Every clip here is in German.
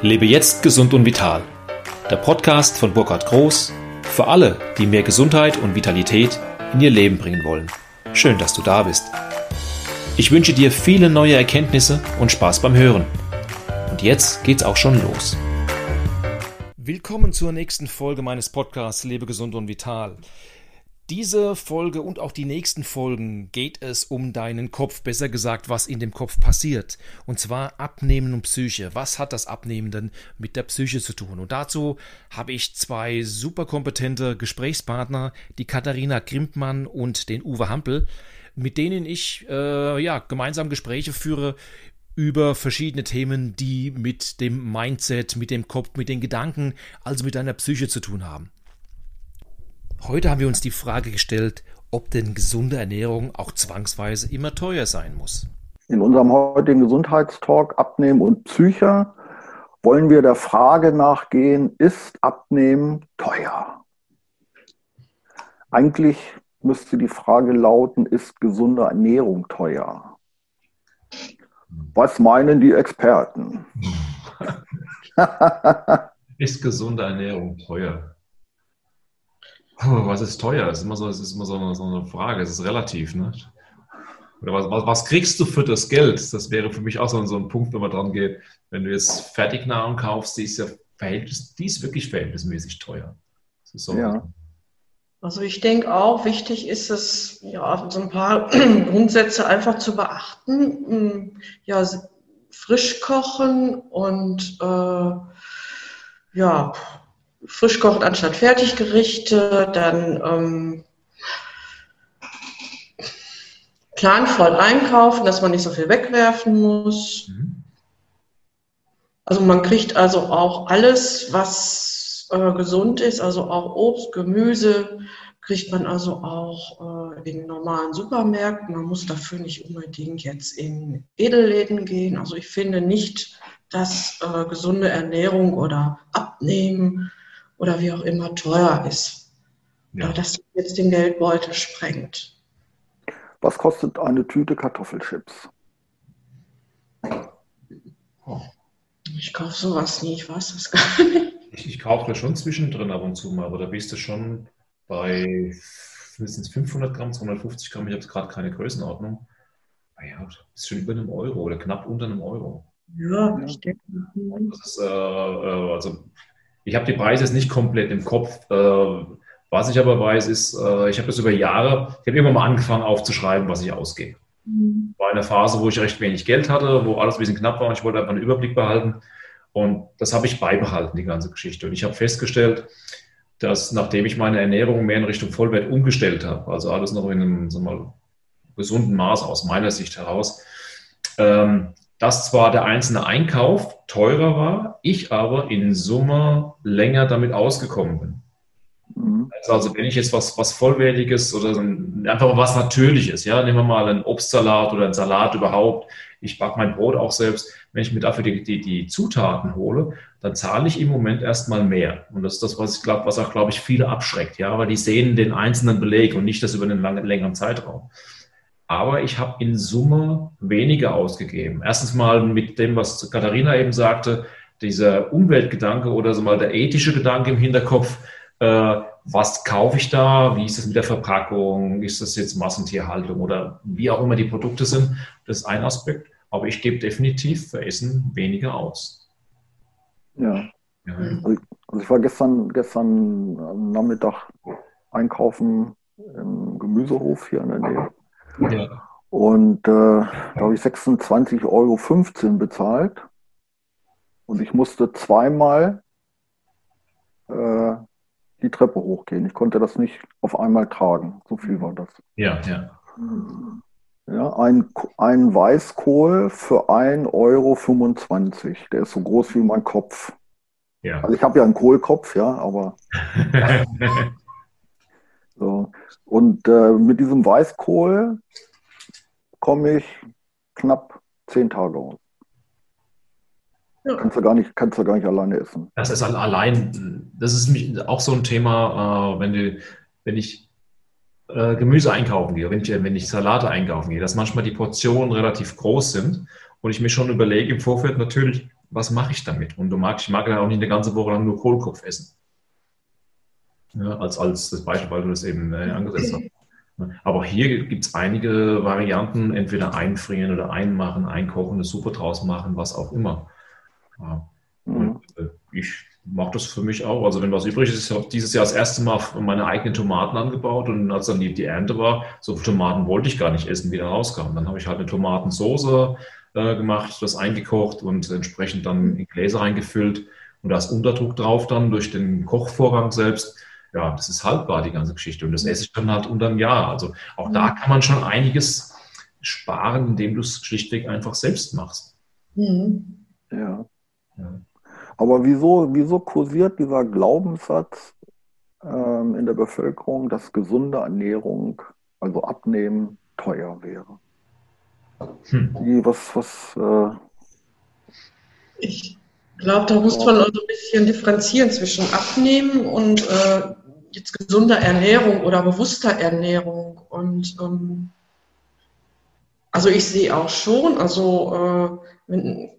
Lebe jetzt gesund und vital. Der Podcast von Burkhard Groß für alle, die mehr Gesundheit und Vitalität in ihr Leben bringen wollen. Schön, dass du da bist. Ich wünsche dir viele neue Erkenntnisse und Spaß beim Hören. Und jetzt geht's auch schon los. Willkommen zur nächsten Folge meines Podcasts Lebe gesund und vital. Diese Folge und auch die nächsten Folgen geht es um deinen Kopf, besser gesagt, was in dem Kopf passiert. Und zwar Abnehmen und Psyche. Was hat das Abnehmen denn mit der Psyche zu tun? Und dazu habe ich zwei super kompetente Gesprächspartner, die Katharina Grimpmann und den Uwe Hampel, mit denen ich äh, ja gemeinsam Gespräche führe über verschiedene Themen, die mit dem Mindset, mit dem Kopf, mit den Gedanken, also mit deiner Psyche zu tun haben. Heute haben wir uns die Frage gestellt, ob denn gesunde Ernährung auch zwangsweise immer teuer sein muss. In unserem heutigen Gesundheitstalk Abnehmen und Psyche wollen wir der Frage nachgehen, ist Abnehmen teuer? Eigentlich müsste die Frage lauten, ist gesunde Ernährung teuer? Was meinen die Experten? ist gesunde Ernährung teuer? Was ist teuer? Das ist immer so, das ist immer so eine, so eine Frage. Es ist relativ, ne? Oder was, was, was, kriegst du für das Geld? Das wäre für mich auch so, so ein Punkt, wenn man dran geht. Wenn du jetzt Fertignahrung kaufst, die ist ja verhältnis, die ist wirklich verhältnismäßig teuer. So ja. Also ich denke auch, wichtig ist es, ja, so ein paar Grundsätze einfach zu beachten. Hm, ja, frisch kochen und äh, ja, frisch kochen anstatt Fertiggerichte, dann ähm, planvoll einkaufen, dass man nicht so viel wegwerfen muss. Mhm. Also man kriegt also auch alles, was äh, gesund ist, also auch Obst, Gemüse, kriegt man also auch äh, in normalen Supermärkten. Man muss dafür nicht unbedingt jetzt in Edelläden gehen. Also ich finde nicht, dass äh, gesunde Ernährung oder Abnehmen oder wie auch immer teuer ist. Ja. Dass jetzt den Geldbeutel sprengt. Was kostet eine Tüte Kartoffelchips? Oh. Ich kaufe sowas nie, ich weiß das gar nicht. Ich, ich kaufe das schon zwischendrin ab und zu mal, aber da bist du schon bei mindestens 500 Gramm, 250 Gramm, ich habe gerade keine Größenordnung. Naja, das ist schon über einem Euro oder knapp unter einem Euro. Ja, ich denke. Das ist, äh, äh also ich habe die Preise jetzt nicht komplett im Kopf. Äh, was ich aber weiß, ist, äh, ich habe das über Jahre, ich habe immer mal angefangen aufzuschreiben, was ich ausgehe. Mhm. War eine Phase, wo ich recht wenig Geld hatte, wo alles ein bisschen knapp war und ich wollte einfach einen Überblick behalten. Und das habe ich beibehalten, die ganze Geschichte. Und ich habe festgestellt, dass nachdem ich meine Ernährung mehr in Richtung Vollwert umgestellt habe, also alles noch in einem sagen wir mal, gesunden Maß aus meiner Sicht heraus, ähm, dass zwar der einzelne Einkauf teurer war, ich aber in Summe länger damit ausgekommen bin. Mhm. Also, also, wenn ich jetzt was, was Vollwertiges oder einfach was Natürliches, ja, nehmen wir mal einen Obstsalat oder einen Salat überhaupt, ich backe mein Brot auch selbst, wenn ich mir dafür die, die, die Zutaten hole, dann zahle ich im Moment erstmal mehr. Und das ist das, was ich glaube, was auch, glaube ich, viele abschreckt, ja, weil die sehen den einzelnen Beleg und nicht das über einen langen, längeren Zeitraum aber ich habe in Summe weniger ausgegeben. Erstens mal mit dem, was Katharina eben sagte, dieser Umweltgedanke oder so mal der ethische Gedanke im Hinterkopf, äh, was kaufe ich da, wie ist es mit der Verpackung, ist das jetzt Massentierhaltung oder wie auch immer die Produkte sind, das ist ein Aspekt. Aber ich gebe definitiv für Essen weniger aus. Ja. ja. Also, ich, also ich war gestern, gestern Nachmittag einkaufen im Gemüsehof hier in der Nähe. Ja. Und äh, da habe ich 26,15 Euro bezahlt. Und ich musste zweimal äh, die Treppe hochgehen. Ich konnte das nicht auf einmal tragen. So viel war das. Ja, ja. Ja, ein, ein Weißkohl für 1,25 Euro. Der ist so groß wie mein Kopf. Ja. Also ich habe ja einen Kohlkopf, ja, aber. Und äh, mit diesem Weißkohl komme ich knapp zehn Tage aus. Ja. Kannst, du gar nicht, kannst du gar nicht alleine essen. Das ist allein, das ist auch so ein Thema, äh, wenn, du, wenn ich äh, Gemüse einkaufen gehe, wenn ich, wenn ich Salate einkaufen gehe, dass manchmal die Portionen relativ groß sind und ich mir schon überlege im Vorfeld natürlich, was mache ich damit? Und du magst, ich mag ja auch nicht eine ganze Woche lang nur Kohlkopf essen. Ja, als, als das Beispiel, weil du das eben äh, angesetzt hast. Aber hier gibt es einige Varianten, entweder einfrieren oder einmachen, einkochen, eine Suppe draus machen, was auch immer. Ja. Und äh, ich mache das für mich auch. Also wenn was übrig ist, ich habe dieses Jahr das erste Mal meine eigenen Tomaten angebaut und als dann die, die Ernte war, so Tomaten wollte ich gar nicht essen, wie dann rauskam. Dann habe ich halt eine Tomatensoße äh, gemacht, das eingekocht und entsprechend dann in Gläser reingefüllt und da ist Unterdruck drauf dann durch den Kochvorgang selbst ja, das ist haltbar, die ganze Geschichte. Und das esse ich dann halt unter einem Jahr. Also auch da kann man schon einiges sparen, indem du es schlichtweg einfach selbst machst. Mhm. Ja. ja. Aber wieso, wieso kursiert dieser Glaubenssatz ähm, in der Bevölkerung, dass gesunde Ernährung, also Abnehmen, teuer wäre? Hm. Wie, was, was, äh, ich glaube, da muss man also ein bisschen differenzieren zwischen Abnehmen und äh, jetzt gesunder Ernährung oder bewusster Ernährung. Und ähm, also ich sehe auch schon, also äh, wenn,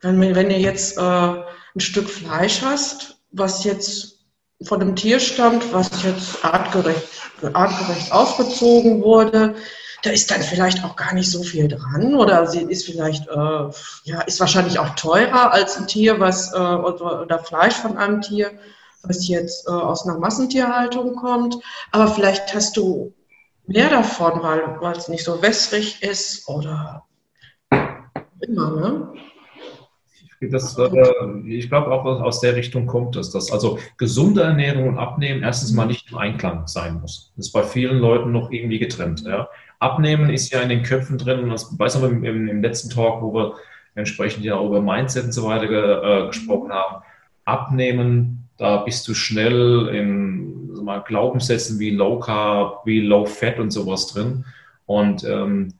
wenn, wenn ihr jetzt äh, ein Stück Fleisch hast, was jetzt von einem Tier stammt, was jetzt artgerecht, artgerecht aufgezogen wurde, da ist dann vielleicht auch gar nicht so viel dran oder sie ist vielleicht, äh, ja, ist wahrscheinlich auch teurer als ein Tier, was, äh, oder, oder, Fleisch von einem Tier, was jetzt äh, aus einer Massentierhaltung kommt. Aber vielleicht hast du mehr davon, weil, es nicht so wässrig ist oder immer, ne? Das, äh, ich glaube auch aus der Richtung kommt es, dass also gesunde Ernährung und Abnehmen erstens mal nicht im Einklang sein muss. Das ist bei vielen Leuten noch irgendwie getrennt. Ja. Abnehmen ist ja in den Köpfen drin, und das weiß man im, im, letzten Talk, wo wir entsprechend ja über Mindset und so weiter äh, gesprochen haben. Abnehmen, da bist du schnell in mal, Glaubenssätzen wie Low Carb, wie Low Fat und sowas drin. Und ähm,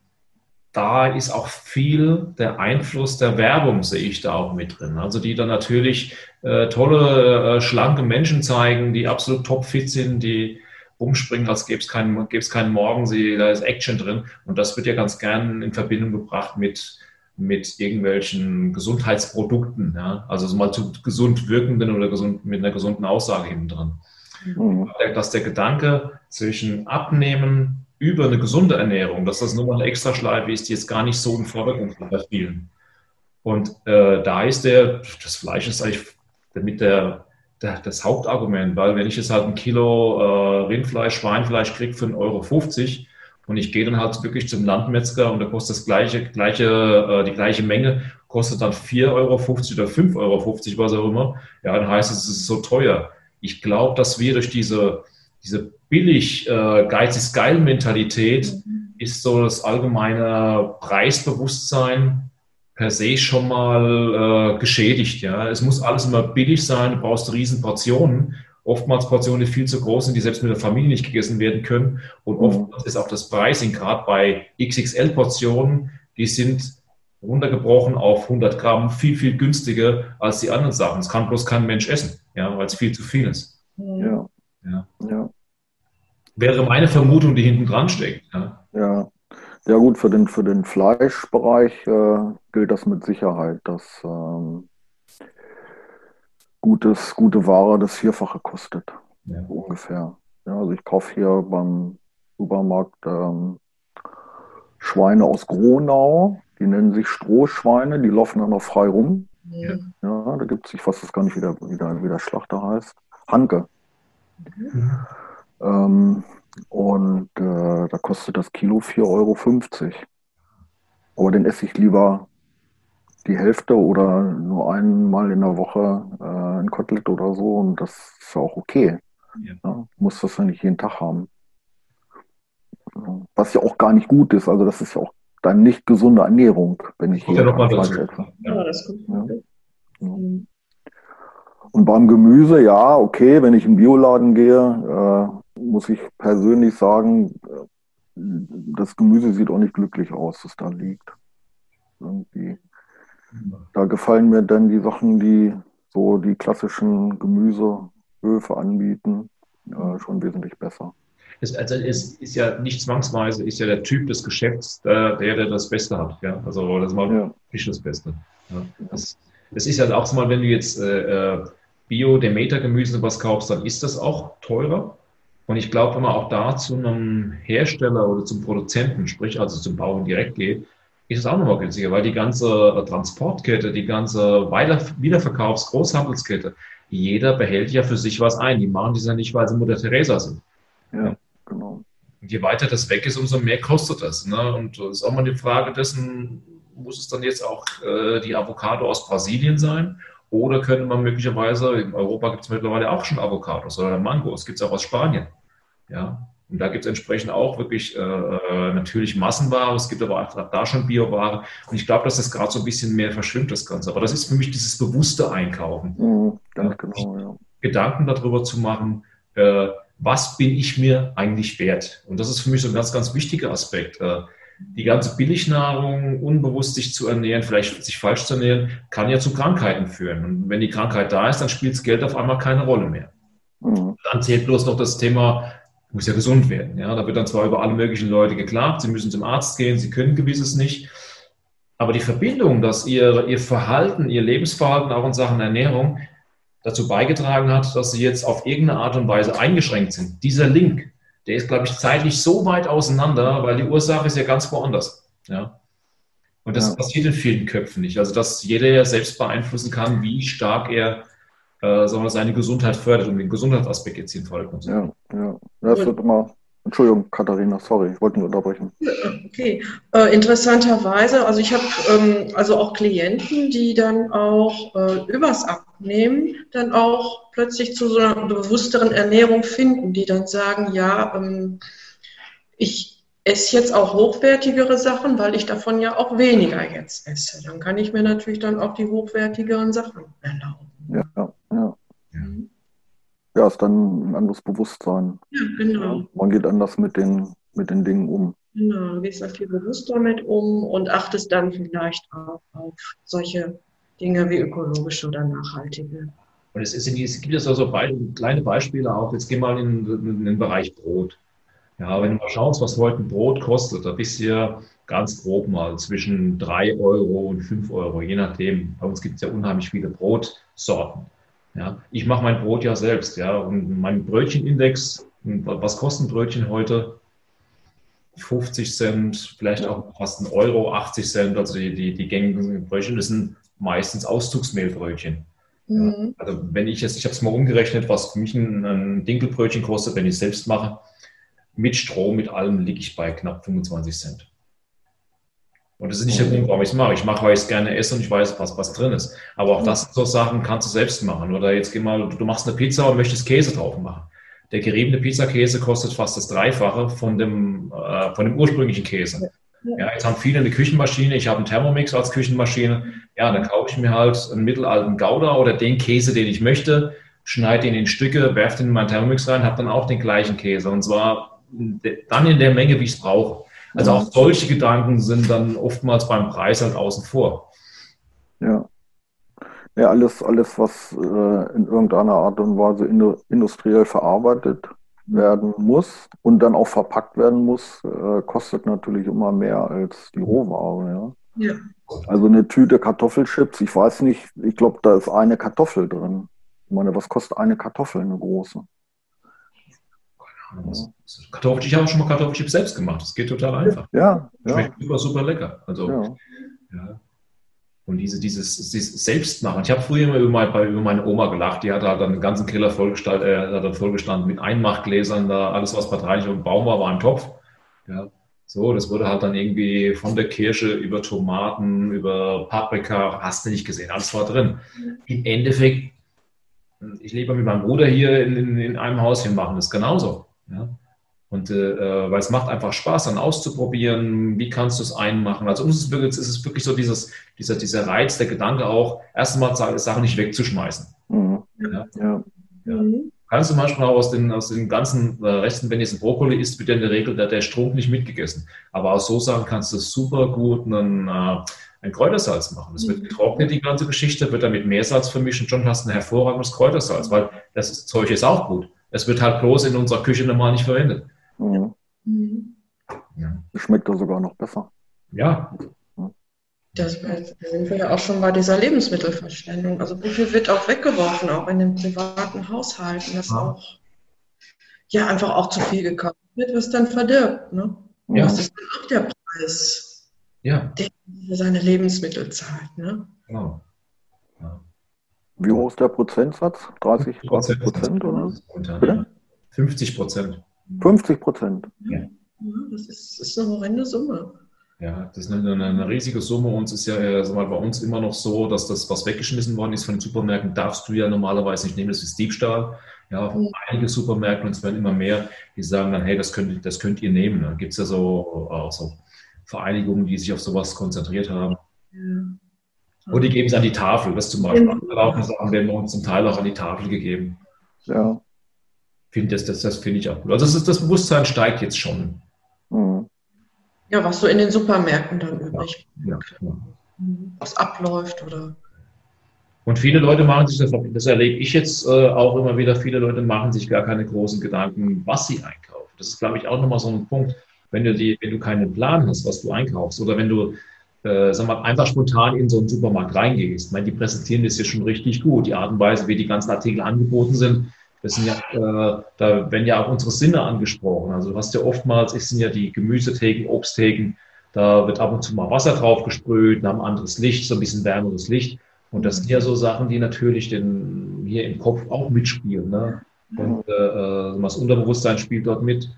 da ist auch viel der Einfluss der Werbung, sehe ich da auch mit drin. Also die dann natürlich äh, tolle, äh, schlanke Menschen zeigen, die absolut topfit sind, die rumspringen, als gäbe es keinen, keinen Morgen, sie, da ist Action drin. Und das wird ja ganz gern in Verbindung gebracht mit, mit irgendwelchen Gesundheitsprodukten, ja? also mal zu gesund wirkenden oder gesund, mit einer gesunden Aussage hinten drin. Mhm. Dass der Gedanke zwischen Abnehmen über eine gesunde Ernährung, dass das nur mal eine Extraschleife ist, die jetzt gar nicht so im Vordergrund steht bei vielen. Und äh, da ist der, das Fleisch ist eigentlich mit der das Hauptargument, weil wenn ich jetzt halt ein Kilo äh, Rindfleisch, Schweinfleisch kriege für 1,50 Euro und ich gehe dann halt wirklich zum Landmetzger und da kostet das gleiche, gleiche, äh, die gleiche Menge, kostet dann 4,50 Euro oder 5,50 Euro, was auch immer, ja, dann heißt es, es ist so teuer. Ich glaube, dass wir durch diese, diese billig äh, Geiz ist geil Mentalität mhm. ist so das allgemeine Preisbewusstsein per se schon mal äh, geschädigt. Ja? Es muss alles immer billig sein, du brauchst riesen Portionen. Oftmals Portionen, die viel zu groß sind, die selbst mit der Familie nicht gegessen werden können. Und mhm. oftmals ist auch das Pricing gerade bei XXL-Portionen, die sind runtergebrochen auf 100 Gramm viel, viel günstiger als die anderen Sachen. Es kann bloß kein Mensch essen, ja, weil es viel zu viel ist. Ja. ja. ja. Wäre meine Vermutung, die hinten dran steckt. Ja. ja. Ja gut, für den, für den Fleischbereich äh, gilt das mit Sicherheit, dass ähm, gutes, gute Ware das Vierfache kostet. Ja. So ungefähr. Ja, also ich kaufe hier beim Supermarkt ähm, Schweine aus Gronau, die nennen sich Strohschweine, die laufen dann noch frei rum. Ja, ja da gibt es, ich weiß das gar nicht, wie der, wie der, wie der Schlachter heißt. Hanke. Mhm. Ähm, und äh, da kostet das Kilo 4,50 Euro. Aber dann esse ich lieber die Hälfte oder nur einmal in der Woche äh, ein Kotelett oder so und das ist auch okay. Ja. Ja, muss das ja nicht jeden Tag haben. Was ja auch gar nicht gut ist. Also das ist ja auch dann nicht gesunde Ernährung, wenn ich hier ja Fleisch esse. Ja, das kommt ja. Mhm. Und beim Gemüse, ja, okay, wenn ich in den Bioladen gehe, äh, muss ich persönlich sagen, das Gemüse sieht auch nicht glücklich aus, das da liegt. Irgendwie. Da gefallen mir dann die Sachen, die so die klassischen Gemüsehöfe anbieten, äh, schon wesentlich besser. Es, also es ist ja nicht zwangsweise, ist ja der Typ des Geschäfts der, der, das Beste hat. Ja? Also das ist mal ja. nicht das Beste. Ja. Das, das ist ja auch mal, wenn du jetzt äh, äh Bio-Demeter-Gemüse was kaufst, dann ist das auch teurer. Und ich glaube, wenn man auch da zu einem Hersteller oder zum Produzenten, sprich also zum Bauern direkt geht, ist es auch nochmal günstiger, weil die ganze Transportkette, die ganze Wiederverkaufs-, Großhandelskette, jeder behält ja für sich was ein. Die machen das ja nicht, weil sie Mutter Teresa sind. Ja, genau. Und je weiter das weg ist, umso mehr kostet das. Ne? Und das ist auch mal die Frage dessen, muss es dann jetzt auch äh, die Avocado aus Brasilien sein? Oder könnte man möglicherweise, in Europa gibt es mittlerweile auch schon Avocados oder Mangos, gibt es auch aus Spanien. Ja, und da gibt es entsprechend auch wirklich äh, äh, natürlich Massenware, es gibt aber auch da schon Bioware. Und ich glaube, dass das gerade so ein bisschen mehr verschwimmt, das Ganze. Aber das ist für mich dieses bewusste Einkaufen. Mhm, ganz genau, ja. Gedanken darüber zu machen, äh, was bin ich mir eigentlich wert? Und das ist für mich so ein ganz, ganz wichtiger Aspekt. Äh, die ganze Billignahrung unbewusst sich zu ernähren, vielleicht sich falsch zu ernähren, kann ja zu Krankheiten führen. Und wenn die Krankheit da ist, dann spielt das Geld auf einmal keine Rolle mehr. Mhm. Dann zählt bloß noch das Thema muss ja gesund werden. Ja, da wird dann zwar über alle möglichen Leute geklagt, sie müssen zum Arzt gehen, sie können gewisses nicht. Aber die Verbindung, dass ihr, ihr Verhalten, ihr Lebensverhalten auch in Sachen Ernährung dazu beigetragen hat, dass sie jetzt auf irgendeine Art und Weise eingeschränkt sind. Dieser Link, der ist, glaube ich, zeitlich so weit auseinander, weil die Ursache ist ja ganz woanders. Ja. Und das ja. passiert in vielen Köpfen nicht. Also, dass jeder ja selbst beeinflussen kann, wie stark er äh, sondern seine Gesundheit fördert und den Gesundheitsaspekt jetzt hier folgt. Und so. Ja, ja. Das wird immer. Entschuldigung, Katharina, sorry, ich wollte nur unterbrechen. Okay, äh, interessanterweise, also ich habe ähm, also auch Klienten, die dann auch äh, übers Abnehmen dann auch plötzlich zu so einer bewussteren Ernährung finden, die dann sagen, ja, ähm, ich esse jetzt auch hochwertigere Sachen, weil ich davon ja auch weniger jetzt esse. Dann kann ich mir natürlich dann auch die hochwertigeren Sachen erlauben. Ja, ja. Ja, ist dann ein anderes Bewusstsein. Ja, genau. Man geht anders mit den, mit den Dingen um. Genau, du gehst da viel bewusster mit um und achtest dann vielleicht auch auf solche Dinge wie ökologische oder nachhaltige. Und es, ist, es gibt jetzt also kleine Beispiele auch. Jetzt geh mal in, in, den Bereich Brot. Ja, wenn du mal schaust, was heute ein Brot kostet, da bist du ja ganz grob mal zwischen 3 Euro und 5 Euro, je nachdem. Bei uns gibt es ja unheimlich viele Brotsorten. Ja, ich mache mein Brot ja selbst, ja, und mein Brötchenindex, was kosten Brötchen heute? 50 Cent, vielleicht auch fast ein Euro, 80 Cent, also die, die, die gängigen Brötchen, das sind meistens Auszugsmehlbrötchen. Mhm. Ja, also wenn ich jetzt, ich habe es mal umgerechnet, was für mich ein, ein Dinkelbrötchen kostet, wenn ich es selbst mache, mit Strom, mit allem liege ich bei knapp 25 Cent. Und das ist nicht der Grund, warum ich es mache. Ich mache, weil ich es gerne esse und ich weiß, was, was drin ist. Aber auch das sind so Sachen kannst du selbst machen. Oder jetzt geh mal, du machst eine Pizza und möchtest Käse drauf machen. Der geriebene Pizzakäse kostet fast das Dreifache von dem, äh, von dem ursprünglichen Käse. Ja, jetzt haben viele eine Küchenmaschine, ich habe einen Thermomix als Küchenmaschine. Ja, dann kaufe ich mir halt einen mittelalten Gouda oder den Käse, den ich möchte, schneide ihn in Stücke, werfe den in meinen Thermomix rein, habe dann auch den gleichen Käse. Und zwar dann in der Menge, wie ich es brauche. Also auch solche Gedanken sind dann oftmals beim Preis halt außen vor. Ja. Ja, alles, alles was äh, in irgendeiner Art und Weise industriell verarbeitet werden muss und dann auch verpackt werden muss, äh, kostet natürlich immer mehr als die Rohware. Ja? ja. Also eine Tüte Kartoffelchips, ich weiß nicht, ich glaube, da ist eine Kartoffel drin. Ich meine, was kostet eine Kartoffel, eine große? Kartoffel, ich habe schon mal Kartoffelchips selbst gemacht. Das geht total einfach. Ja. Schmeckt ja. super, super lecker. Also, ja. ja. Und diese, dieses, dieses Selbstmachen. Ich habe früher immer über, meine, über meine Oma gelacht. Die hat halt dann einen ganzen Keller vollgestanden, äh, vollgestanden mit Einmachgläsern. Da alles, was Parteilich und Baum war, war ein Topf. Ja. So, das wurde halt dann irgendwie von der Kirsche über Tomaten, über Paprika, hast du nicht gesehen, alles war drin. Im Endeffekt, ich lebe mit meinem Bruder hier in, in, in einem Haus, wir machen das genauso. Ja? Und äh, äh, weil es macht einfach Spaß, dann auszuprobieren, wie kannst du es einmachen. Also uns ist es wirklich, ist es wirklich so dieses, dieser, dieser Reiz, der Gedanke auch, erstmal Sachen nicht wegzuschmeißen. Mhm. Ja? Ja. ja. Mhm. Kannst du manchmal auch aus den, aus den ganzen äh, Resten, wenn jetzt ein Brokkoli isst, wird ja in der Regel der, der Strunk nicht mitgegessen. Aber aus so Sachen kannst du super gut einen, äh, ein Kräutersalz machen. Es wird mhm. getrocknet, die ganze Geschichte, wird dann mit Meersalz vermischen, schon hast du ein hervorragendes Kräutersalz, weil das Zeug ist auch gut. Es wird halt bloß in unserer Küche normal nicht verwendet. Mhm. Ja. Schmeckt da sogar noch besser. Ja. Das, da sind wir ja auch schon bei dieser Lebensmittelverschwendung. Also wie viel wird auch weggeworfen, auch in den privaten Haushalten, dass ja. auch ja einfach auch zu viel gekauft wird, was dann verdirbt. Ne? Ja. Das ist dann auch der Preis, ja. den für seine Lebensmittel zahlt. Ne? Genau. Ja. Wie hoch ist der Prozentsatz? 30 Prozent oder? 50 Prozent. 50 Prozent. Ja. das ist, ist eine horrende Summe. Ja, das ist eine, eine, eine, riesige Summe. Uns ist ja äh, mal, bei uns immer noch so, dass das, was weggeschmissen worden ist von den Supermärkten, darfst du ja normalerweise nicht nehmen. Das ist Diebstahl. Ja, mhm. einige Supermärkte, und es werden immer mehr, die sagen dann, hey, das könnt, das könnt ihr nehmen. Dann gibt es ja so, auch so Vereinigungen, die sich auf sowas konzentriert haben. Ja. Und die geben es an die Tafel. Das zum Beispiel. Andere Laufen sagen, werden wir uns zum Teil auch an die Tafel gegeben. Ja. Find das das, das finde ich auch gut. Also das, ist, das Bewusstsein steigt jetzt schon. Mhm. Ja, was so in den Supermärkten dann übrig ja, ja, was abläuft oder. Und viele Leute machen sich, das, das erlebe ich jetzt äh, auch immer wieder, viele Leute machen sich gar keine großen Gedanken, was sie einkaufen. Das ist, glaube ich, auch nochmal so ein Punkt, wenn du, die, wenn du keinen Plan hast, was du einkaufst oder wenn du äh, sag mal, einfach spontan in so einen Supermarkt reingehst. Ich meine, die präsentieren das ja schon richtig gut. Die Art und Weise, wie die ganzen Artikel angeboten sind, das sind ja, äh, da werden ja auch unsere Sinne angesprochen. Also du hast ja oftmals, es sind ja die Gemüsetheken, Obstheken, da wird ab und zu mal Wasser drauf gesprüht, ein anderes Licht, so ein bisschen wärmeres Licht. Und das sind ja so Sachen, die natürlich den, hier im Kopf auch mitspielen. Ne? Und äh, äh das Unterbewusstsein spielt dort mit.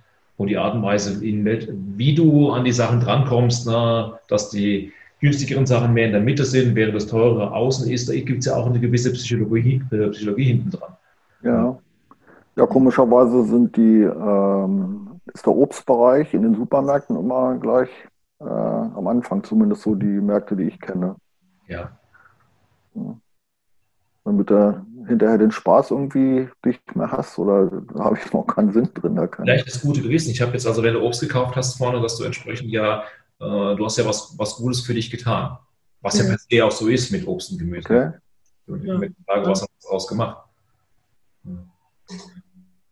Und die Art und Weise, wie du an die Sachen drankommst, ne? dass die günstigeren Sachen mehr in der Mitte sind, während das teurere außen ist, da gibt es ja auch eine gewisse Psychologie, äh, Psychologie hinten dran. Ja. Ja, komischerweise sind die, ähm, ist der Obstbereich in den Supermärkten immer gleich äh, am Anfang, zumindest so die Märkte, die ich kenne. Ja. ja. Damit du hinterher den Spaß irgendwie nicht mehr hast oder da habe ich noch keinen Sinn drin. Da Vielleicht das gute Gewissen. Ich habe jetzt also, wenn du Obst gekauft hast vorne, dass du entsprechend ja, äh, du hast ja was, was Gutes für dich getan. Was ja, ja per se auch so ist mit Obst und Gemüse. Okay. Ja. Mit der Frage, was hast du daraus gemacht?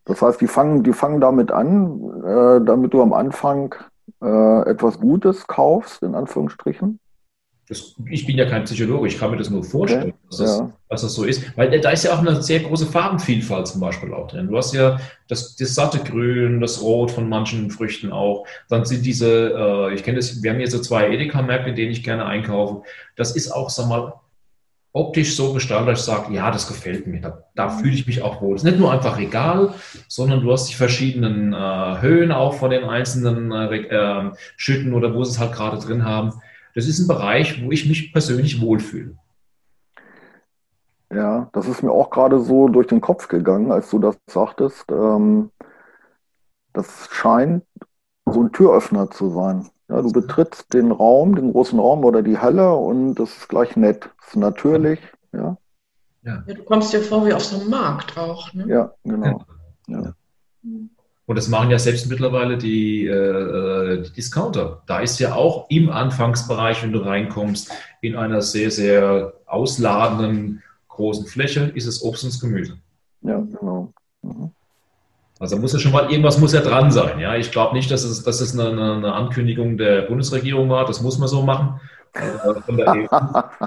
Das heißt, die fangen, die fangen damit an, äh, damit du am Anfang äh, etwas Gutes kaufst, in Anführungsstrichen. Das, ich bin ja kein Psychologe, ich kann mir das nur vorstellen, okay. dass, das, ja. dass, das, so ist. Weil da ist ja auch eine sehr große Farbenvielfalt zum Beispiel auch drin. Du hast ja das, das satte Grün, das Rot von manchen Früchten auch. Dann sind diese, äh, ich kenne das, wir haben hier so zwei Edeka-Märkte, in denen ich gerne einkaufe. Das ist auch, sag mal, optisch so gestaltet, dass ich sage, ja, das gefällt mir, da, da mhm. fühle ich mich auch wohl. Es ist nicht nur einfach Regal, sondern du hast die verschiedenen äh, Höhen auch von den einzelnen äh, äh, Schütten oder wo sie es halt gerade drin haben. Das ist ein Bereich, wo ich mich persönlich wohlfühle. Ja, das ist mir auch gerade so durch den Kopf gegangen, als du das sagtest. Ähm, das scheint so ein Türöffner zu sein. Ja, du betrittst den Raum, den großen Raum oder die Halle und das ist gleich nett. Das ist natürlich, ja. Ja. ja du kommst dir vor wie auf so einem Markt auch. Ne? Ja, genau. Ja. Und das machen ja selbst mittlerweile die, äh, die, Discounter. Da ist ja auch im Anfangsbereich, wenn du reinkommst, in einer sehr, sehr ausladenden großen Fläche, ist es Obst und Gemüse. Ja, genau. Mhm. Also muss ja schon mal, irgendwas muss ja dran sein. Ja, ich glaube nicht, dass es, dass es eine, eine, Ankündigung der Bundesregierung war. Das muss man so machen. Also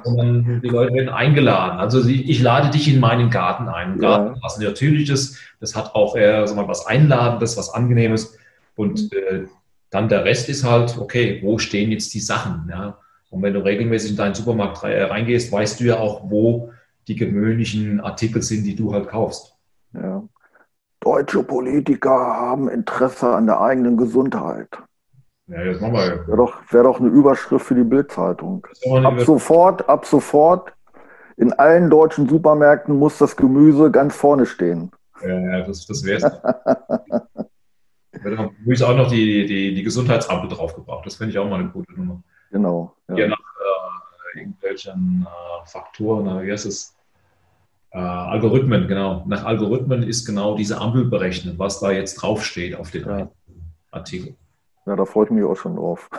sondern die Leute werden eingeladen. Also ich lade dich in meinen Garten ein. Garten, ja. was Natürliches, das hat auch eher sag mal, was Einladendes, was Angenehmes. Und äh, dann der Rest ist halt, okay, wo stehen jetzt die Sachen? Ja? Und wenn du regelmäßig in deinen Supermarkt reingehst, weißt du ja auch, wo die gewöhnlichen Artikel sind, die du halt kaufst. Ja. Deutsche Politiker haben Interesse an der eigenen Gesundheit. Ja, jetzt machen wir. Wäre doch, wär doch eine Überschrift für die Bildzeitung. Ab sofort, ab sofort in allen deutschen Supermärkten muss das Gemüse ganz vorne stehen. Ja, das, das wäre es. Gemüse auch noch die, die, die Gesundheitsampel draufgebracht. Das finde ich auch mal eine gute Nummer. Genau. Ja, ja nach äh, irgendwelchen äh, Faktoren, wie heißt es? Äh, Algorithmen, genau. Nach Algorithmen ist genau diese Ampel berechnet, was da jetzt draufsteht auf den ja. Artikel. Ja, da freue ich mich auch schon drauf,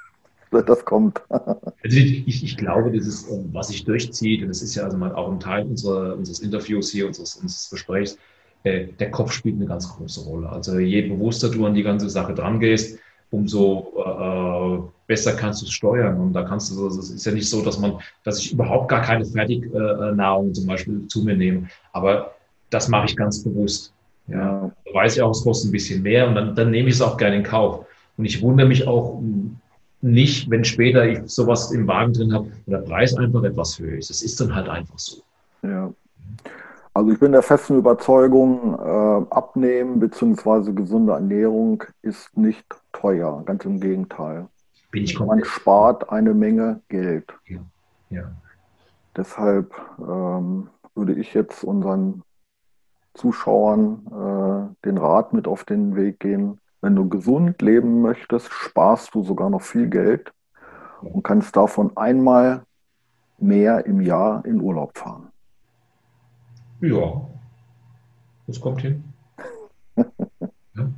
dass das kommt. also ich, ich, glaube, das ist, ähm, was sich durchzieht, und das ist ja also mal auch ein Teil unserer, unseres Interviews hier, unseres, unseres Gesprächs, äh, der Kopf spielt eine ganz große Rolle. Also je bewusster du an die ganze Sache dran gehst, umso äh, besser kannst du es steuern. Und da kannst du, es ist ja nicht so, dass man, dass ich überhaupt gar keine Fertignahrung zum Beispiel zu mir nehme. Aber das mache ich ganz bewusst. Ja, weiß ich auch, es kostet ein bisschen mehr und dann, dann nehme ich es auch gerne in Kauf. Und ich wundere mich auch nicht, wenn später ich sowas im Wagen drin habe und der Preis einfach etwas höher ist. Das ist dann halt einfach so. Ja. Also ich bin der festen Überzeugung, äh, Abnehmen bzw. gesunde Ernährung ist nicht teuer. Ganz im Gegenteil. Bin ich Man spart eine Menge Geld. Ja. ja. Deshalb ähm, würde ich jetzt unseren Zuschauern äh, den Rat mit auf den Weg gehen. Wenn du gesund leben möchtest, sparst du sogar noch viel Geld und kannst davon einmal mehr im Jahr in Urlaub fahren. Ja, das kommt hin. ja.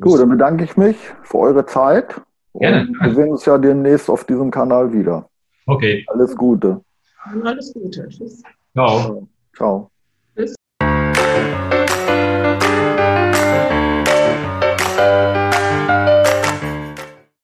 Gut, dann bedanke ich mich für eure Zeit. Gerne. wir sehen uns ja demnächst auf diesem Kanal wieder. Okay. Alles Gute. Alles Gute. Tschüss. Ciao. Ciao.